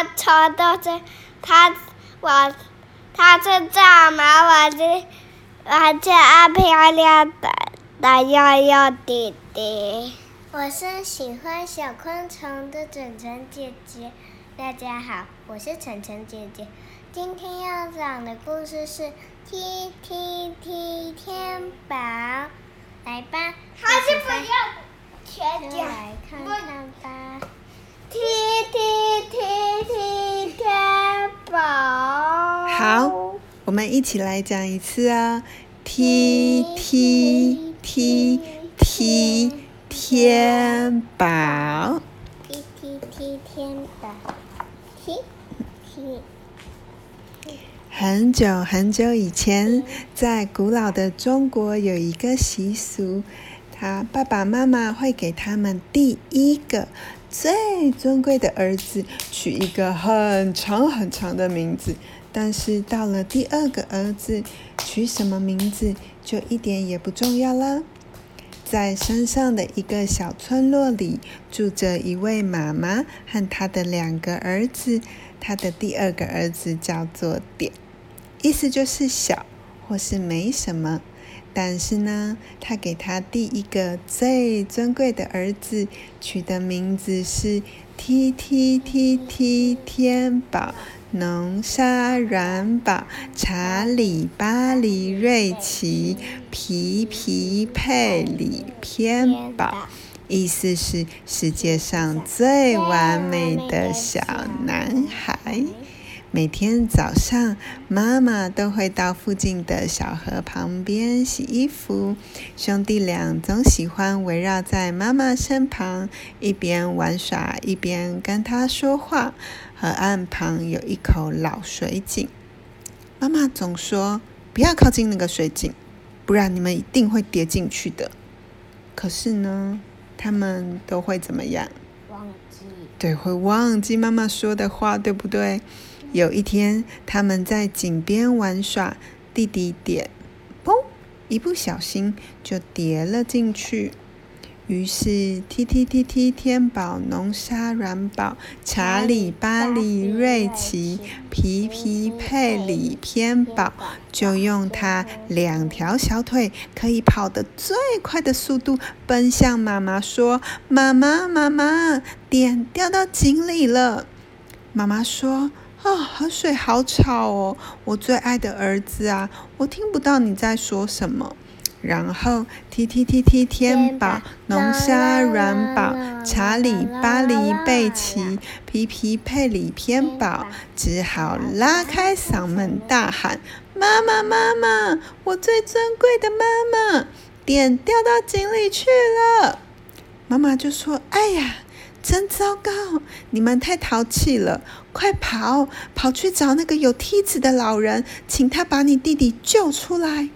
他抽到这，他我他是这样吗？我是我是爱漂亮的的悠悠弟弟。我是喜欢小昆虫的晨晨姐姐。大家好，我是晨晨姐姐。今天要讲的故事是《踢踢踢天宝》，来吧，还是不要全讲，来看看吧。踢踢踢踢天宝。好，我们一起来讲一次啊！踢踢踢踢天宝。踢踢踢天宝，踢踢。很久很久以前，在古老的中国有一个习俗，他爸爸妈妈会给他们第一个。最尊贵的儿子取一个很长很长的名字，但是到了第二个儿子取什么名字就一点也不重要啦。在山上的一个小村落里，住着一位妈妈和她的两个儿子。她的第二个儿子叫做点，意思就是小或是没什么。但是呢，他给他第一个最尊贵的儿子取的名字是 T T T T 天宝农沙软宝查理巴黎瑞奇皮皮佩里偏宝，意思是世界上最完美的小男孩。每天早上，妈妈都会到附近的小河旁边洗衣服。兄弟俩总喜欢围绕在妈妈身旁，一边玩耍，一边跟她说话。河岸旁有一口老水井，妈妈总说：“不要靠近那个水井，不然你们一定会跌进去的。”可是呢，他们都会怎么样？忘记。对，会忘记妈妈说的话，对不对？有一天，他们在井边玩耍，弟弟点，砰，一不小心就跌了进去。于是，踢踢踢踢天宝农沙软宝查理巴里瑞奇皮皮佩里偏宝，就用他两条小腿可以跑得最快的速度奔向妈妈，说：“妈妈，妈妈，点掉到井里了。”妈妈说。啊，河水好吵哦！我最爱的儿子啊，我听不到你在说什么。然后踢踢踢踢天宝龙虾软宝查理巴黎贝奇皮皮佩里偏宝，只好拉开嗓门大喊：“妈妈妈妈，我最尊贵的妈妈，点掉到井里去了。”妈妈就说：“哎呀！”真糟糕！你们太淘气了，快跑，跑去找那个有梯子的老人，请他把你弟弟救出来。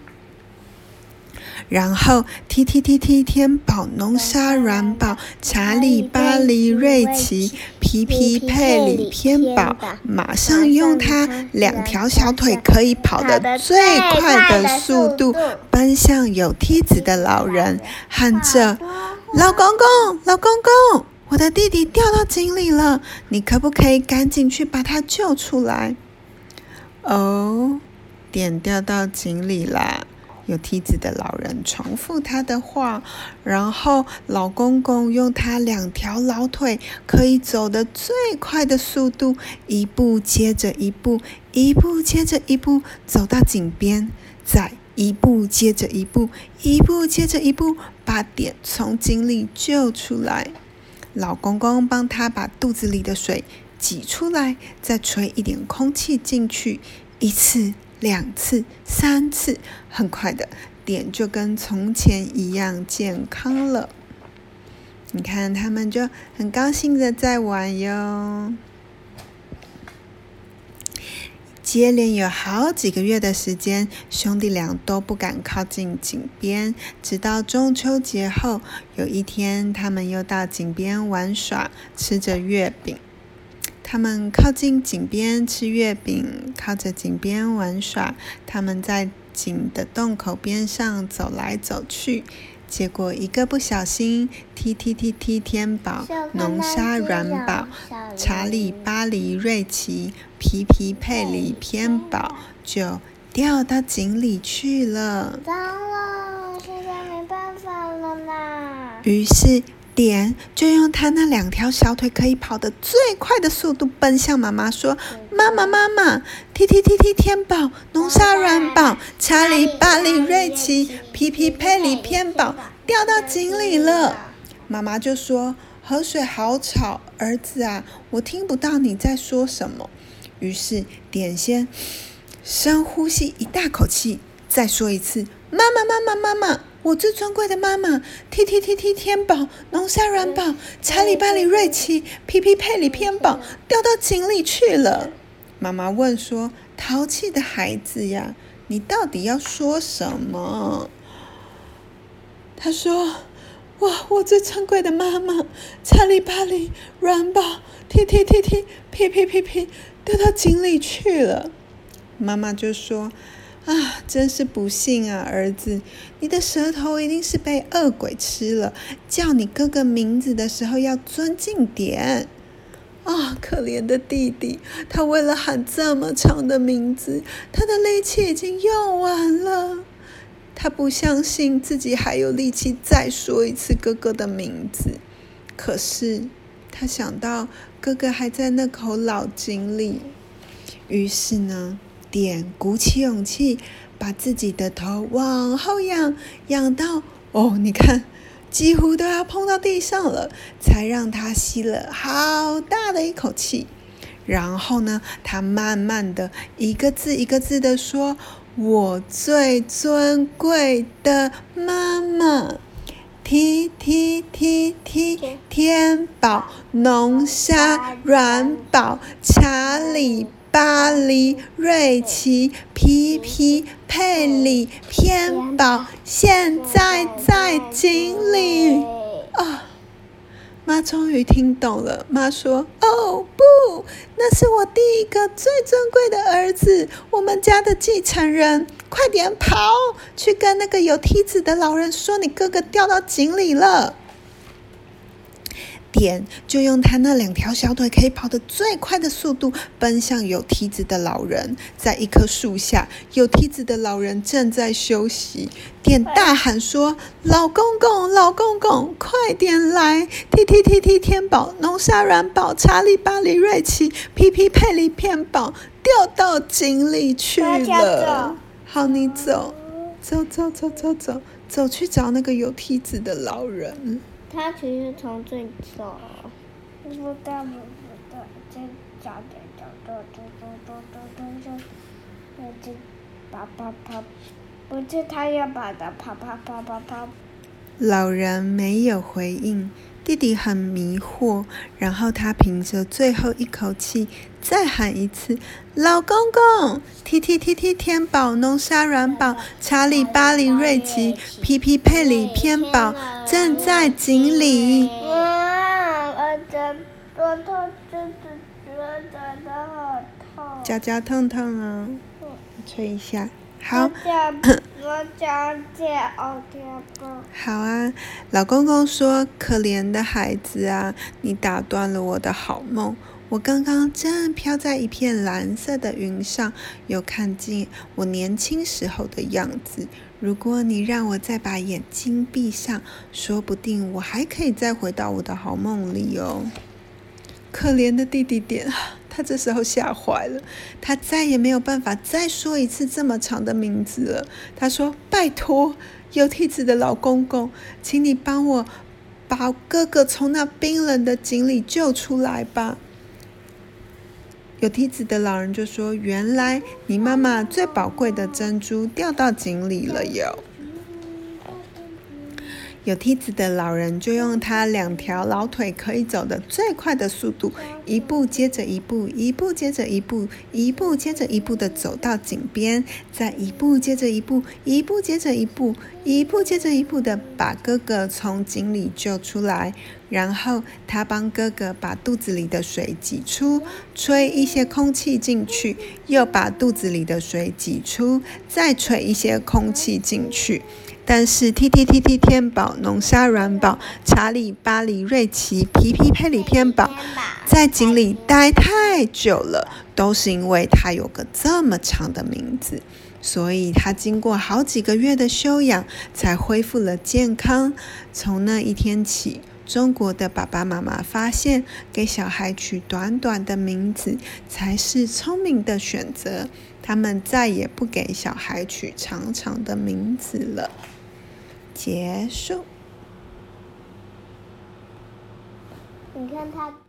然后踢踢踢踢天宝农沙软宝查理巴黎瑞奇皮皮佩里偏宝，马上用他两条小腿可以跑得最快的速度，奔向有梯子的老人，喊着：“老公公，老公公！”我的弟弟掉到井里了，你可不可以赶紧去把他救出来？哦，点掉到井里啦！有梯子的老人重复他的话，然后老公公用他两条老腿可以走得最快的速度，一步接着一步，一步接着一步走到井边，再一步接着一步，一步接着一步把点从井里救出来。老公公帮他把肚子里的水挤出来，再吹一点空气进去，一次、两次、三次，很快的，点就跟从前一样健康了。你看，他们就很高兴的在玩哟。接连有好几个月的时间，兄弟俩都不敢靠近井边。直到中秋节后，有一天，他们又到井边玩耍，吃着月饼。他们靠近井边吃月饼，靠着井边玩耍。他们在井的洞口边上走来走去，结果一个不小心，踢踢踢踢天宝、农沙软宝、查理巴黎瑞奇、皮皮佩里偏宝就掉到井里去了。糟了，现在没办法了啦！于是。点就用他那两条小腿可以跑得最快的速度奔向妈妈，说：“妈妈，妈妈，踢踢踢踢天宝，农沙软宝，查理巴里瑞奇，皮皮佩里偏宝掉到井里了。”妈妈就说：“河水好吵，儿子啊，我听不到你在说什么。”于是点先深呼吸一大口气，再说一次：“妈妈，妈妈，妈妈。”我最尊贵的妈妈，T T T T 天宝，龙虾软宝，查理巴里瑞奇，皮皮佩里偏宝，掉到井里去了。妈妈问说：“淘气的孩子呀，你到底要说什么？”他说：“哇，我最尊贵的妈妈，查理巴里软宝，T T T T 皮皮皮皮，掉到井里去了。”妈妈就说。啊，真是不幸啊，儿子，你的舌头一定是被恶鬼吃了。叫你哥哥名字的时候要尊敬点。啊，可怜的弟弟，他为了喊这么长的名字，他的力气已经用完了。他不相信自己还有力气再说一次哥哥的名字。可是他想到哥哥还在那口老井里，于是呢。点鼓起勇气，把自己的头往后仰，仰到哦，你看，几乎都要碰到地上了，才让他吸了好大的一口气。然后呢，他慢慢的一个字一个字的说：“我最尊贵的妈妈，T T T T，天宝，农沙软宝，查理。”巴黎瑞奇皮皮佩里偏宝，现在在井里啊！妈终于听懂了。妈说：“哦不，那是我第一个最尊贵的儿子，我们家的继承人。快点跑去跟那个有梯子的老人说，你哥哥掉到井里了。”点就用他那两条小腿可以跑得最快的速度奔向有梯子的老人，在一棵树下，有梯子的老人正在休息。点大喊说：“老公公，老公公，快点来踢踢踢踢天宝，龙沙软宝，查理巴里瑞奇，皮皮佩里骗宝，掉到井里去了。”好，你走，走走走走走，走去找那个有梯子的老人。他其实从这里走，不知道不知道，这找的找到走走走走走走，那就跑跑跑，不是他要跑的跑跑跑跑跑。老人没有回应，弟弟很迷惑，然后他凭着最后一口气再喊一次：“老公公，T T T T 天宝，农沙软宝，查理巴黎瑞奇，皮皮佩里偏宝。”正在井里。哇，我的头痛，真的觉得好痛。脚脚痛痛啊！吹一下。好。我讲，我讲解好啊，老公公说：“可怜的孩子啊，你打断了我的好梦。我刚刚正飘在一片蓝色的云上，有看见我年轻时候的样子。”如果你让我再把眼睛闭上，说不定我还可以再回到我的好梦里哦。可怜的弟弟点，他这时候吓坏了，他再也没有办法再说一次这么长的名字了。他说：“拜托，有梯子的老公公，请你帮我把哥哥从那冰冷的井里救出来吧。”有梯子的老人就说：“原来你妈妈最宝贵的珍珠掉到井里了哟。”有梯子的老人就用他两条老腿可以走的最快的速度，一步接着一步，一步接着一步，一步接着一步的走到井边，再一步接着一步，一步接着一步，一步接着一步的把哥哥从井里救出来。然后他帮哥哥把肚子里的水挤出，吹一些空气进去，又把肚子里的水挤出，再吹一些空气进去。但是 T T T T 天宝、龙虾软宝、查理、巴黎、瑞奇、皮皮、佩里天宝在井里待太久了，都是因为他有个这么长的名字，所以他经过好几个月的修养，才恢复了健康。从那一天起，中国的爸爸妈妈发现，给小孩取短短的名字才是聪明的选择。他们再也不给小孩取长长的名字了。结束。你看他。